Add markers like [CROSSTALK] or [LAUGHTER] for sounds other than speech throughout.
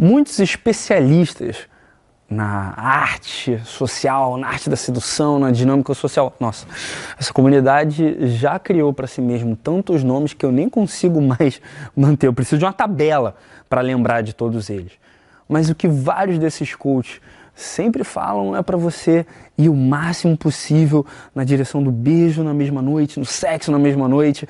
Muitos especialistas na arte social, na arte da sedução, na dinâmica social. Nossa, essa comunidade já criou para si mesmo tantos nomes que eu nem consigo mais [LAUGHS] manter. Eu preciso de uma tabela para lembrar de todos eles. Mas o que vários desses coaches sempre falam é para você ir o máximo possível na direção do beijo na mesma noite, no sexo na mesma noite.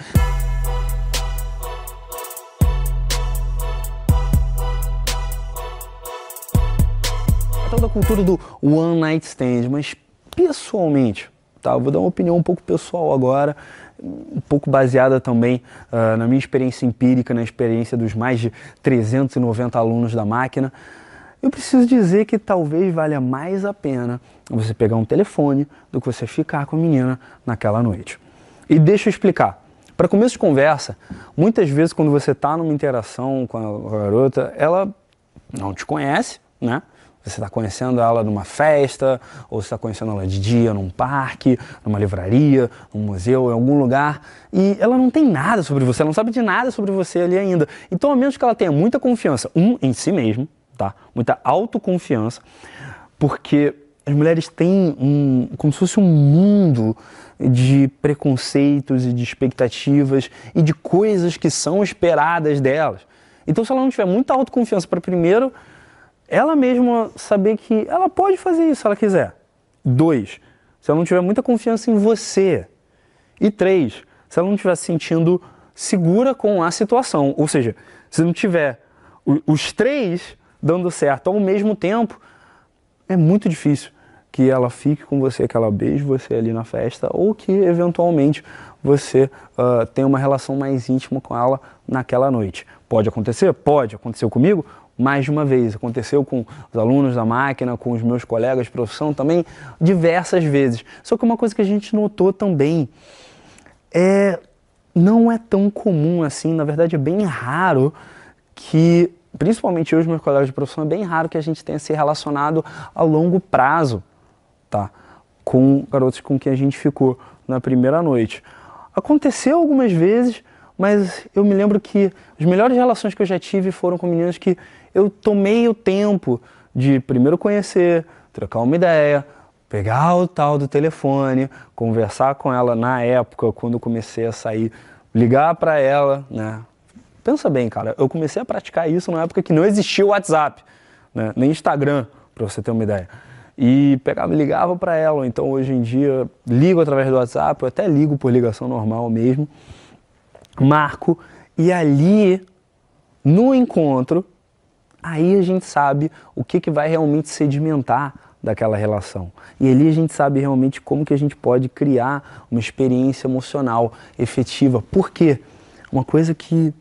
Tal da cultura do one night stand, mas pessoalmente, tá? Eu vou dar uma opinião um pouco pessoal agora, um pouco baseada também uh, na minha experiência empírica, na experiência dos mais de 390 alunos da máquina eu preciso dizer que talvez valha mais a pena você pegar um telefone do que você ficar com a menina naquela noite. E deixa eu explicar. Para começo de conversa, muitas vezes quando você está numa interação com a garota, ela não te conhece, né? Você está conhecendo ela numa festa, ou você está conhecendo ela de dia num parque, numa livraria, num museu, em algum lugar, e ela não tem nada sobre você, ela não sabe de nada sobre você ali ainda. Então, a menos que ela tenha muita confiança, um, em si mesmo, tá? Muita autoconfiança, porque as mulheres têm um, como se fosse um mundo de preconceitos e de expectativas e de coisas que são esperadas delas. Então, se ela não tiver muita autoconfiança para primeiro, ela mesma saber que ela pode fazer isso se ela quiser. Dois, se ela não tiver muita confiança em você. E três, se ela não estiver se sentindo segura com a situação. Ou seja, se não tiver os três dando certo ao mesmo tempo, é muito difícil que ela fique com você, que ela beije você ali na festa, ou que eventualmente você uh, tenha uma relação mais íntima com ela naquela noite. Pode acontecer? Pode. Aconteceu comigo mais de uma vez. Aconteceu com os alunos da máquina, com os meus colegas de profissão também, diversas vezes. Só que uma coisa que a gente notou também é não é tão comum assim, na verdade é bem raro que principalmente eu e os meus colegas de profissão, é bem raro que a gente tenha se relacionado a longo prazo, tá? Com garotos com quem a gente ficou na primeira noite. Aconteceu algumas vezes, mas eu me lembro que as melhores relações que eu já tive foram com meninas que eu tomei o tempo de primeiro conhecer, trocar uma ideia, pegar o tal do telefone, conversar com ela na época, quando comecei a sair, ligar para ela, né? Pensa bem, cara, eu comecei a praticar isso na época que não existia o WhatsApp, né? nem Instagram, para você ter uma ideia. E pegava e ligava para ela, então hoje em dia ligo através do WhatsApp, eu até ligo por ligação normal mesmo, marco, e ali, no encontro, aí a gente sabe o que, que vai realmente sedimentar daquela relação. E ali a gente sabe realmente como que a gente pode criar uma experiência emocional efetiva. Por quê? Uma coisa que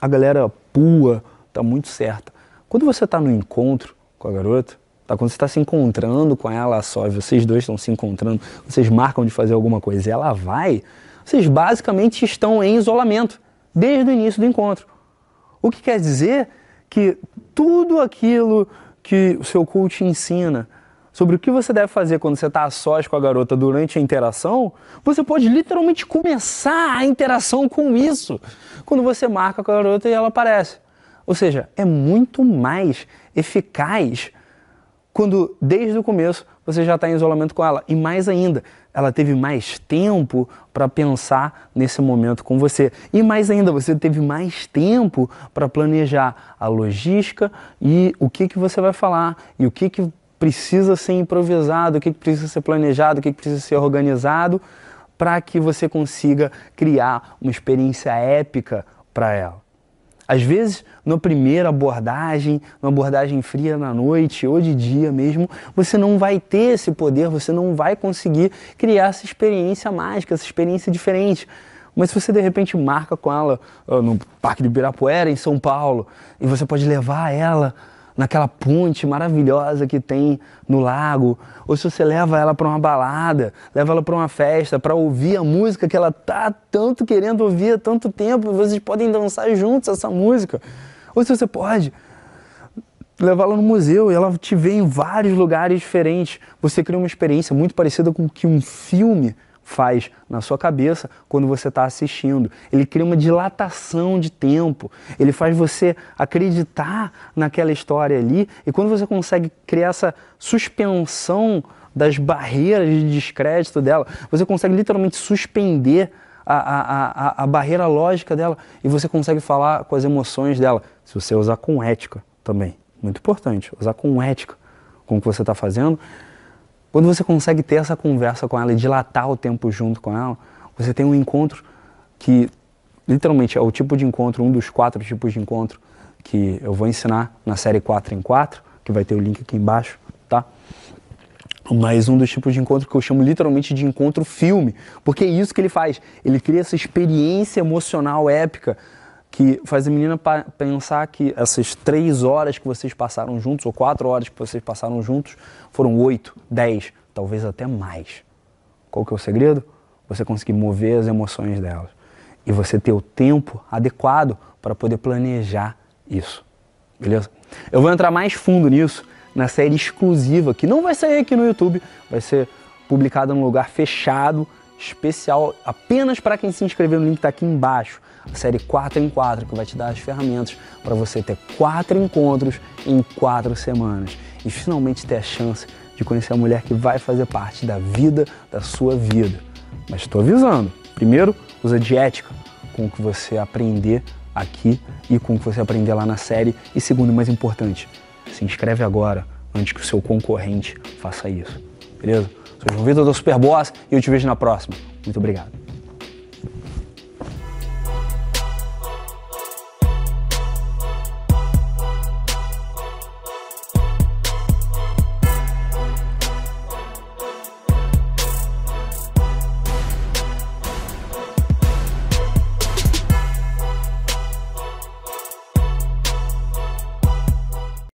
a galera pua, tá muito certa. Quando você tá no encontro com a garota, tá? Quando você está se encontrando com ela só, vocês dois estão se encontrando, vocês marcam de fazer alguma coisa e ela vai, vocês basicamente estão em isolamento desde o início do encontro. O que quer dizer que tudo aquilo que o seu coach ensina sobre o que você deve fazer quando você está a sós com a garota durante a interação, você pode literalmente começar a interação com isso quando você marca com a garota e ela aparece. Ou seja, é muito mais eficaz quando desde o começo você já está em isolamento com ela. E mais ainda, ela teve mais tempo para pensar nesse momento com você. E mais ainda, você teve mais tempo para planejar a logística e o que, que você vai falar e o que, que precisa ser improvisado, o que precisa ser planejado, o que precisa ser organizado para que você consiga criar uma experiência épica para ela. Às vezes, na primeira abordagem, numa abordagem fria na noite ou de dia mesmo, você não vai ter esse poder, você não vai conseguir criar essa experiência mágica, essa experiência diferente. Mas se você de repente marca com ela uh, no Parque de Ibirapuera, em São Paulo, e você pode levar ela naquela ponte maravilhosa que tem no lago, ou se você leva ela para uma balada, leva ela para uma festa, para ouvir a música que ela tá tanto querendo ouvir há tanto tempo, vocês podem dançar juntos essa música. Ou se você pode levá-la no museu e ela te vê em vários lugares diferentes. Você cria uma experiência muito parecida com que um filme faz na sua cabeça quando você está assistindo. Ele cria uma dilatação de tempo. Ele faz você acreditar naquela história ali. E quando você consegue criar essa suspensão das barreiras de descrédito dela, você consegue literalmente suspender a, a, a, a barreira lógica dela e você consegue falar com as emoções dela. Se você usar com ética também. Muito importante, usar com ética com o que você está fazendo quando você consegue ter essa conversa com ela e dilatar o tempo junto com ela, você tem um encontro que literalmente é o tipo de encontro, um dos quatro tipos de encontro que eu vou ensinar na série 4 em 4, que vai ter o link aqui embaixo, tá? Mas um dos tipos de encontro que eu chamo literalmente de encontro filme, porque é isso que ele faz. Ele cria essa experiência emocional épica que faz a menina pensar que essas três horas que vocês passaram juntos, ou quatro horas que vocês passaram juntos, foram oito, dez, talvez até mais. Qual que é o segredo? Você conseguir mover as emoções delas. E você ter o tempo adequado para poder planejar isso. Beleza? Eu vou entrar mais fundo nisso na série exclusiva, que não vai sair aqui no YouTube, vai ser publicada num lugar fechado, especial, apenas para quem se inscrever no link que está aqui embaixo a série 4 em 4, que vai te dar as ferramentas para você ter quatro encontros em quatro semanas e finalmente ter a chance de conhecer a mulher que vai fazer parte da vida da sua vida. Mas estou avisando. Primeiro, usa de ética com o que você aprender aqui e com o que você aprender lá na série. E segundo, mais importante, se inscreve agora antes que o seu concorrente faça isso. Beleza? Sou João Vitor do Superboss e eu te vejo na próxima. Muito obrigado.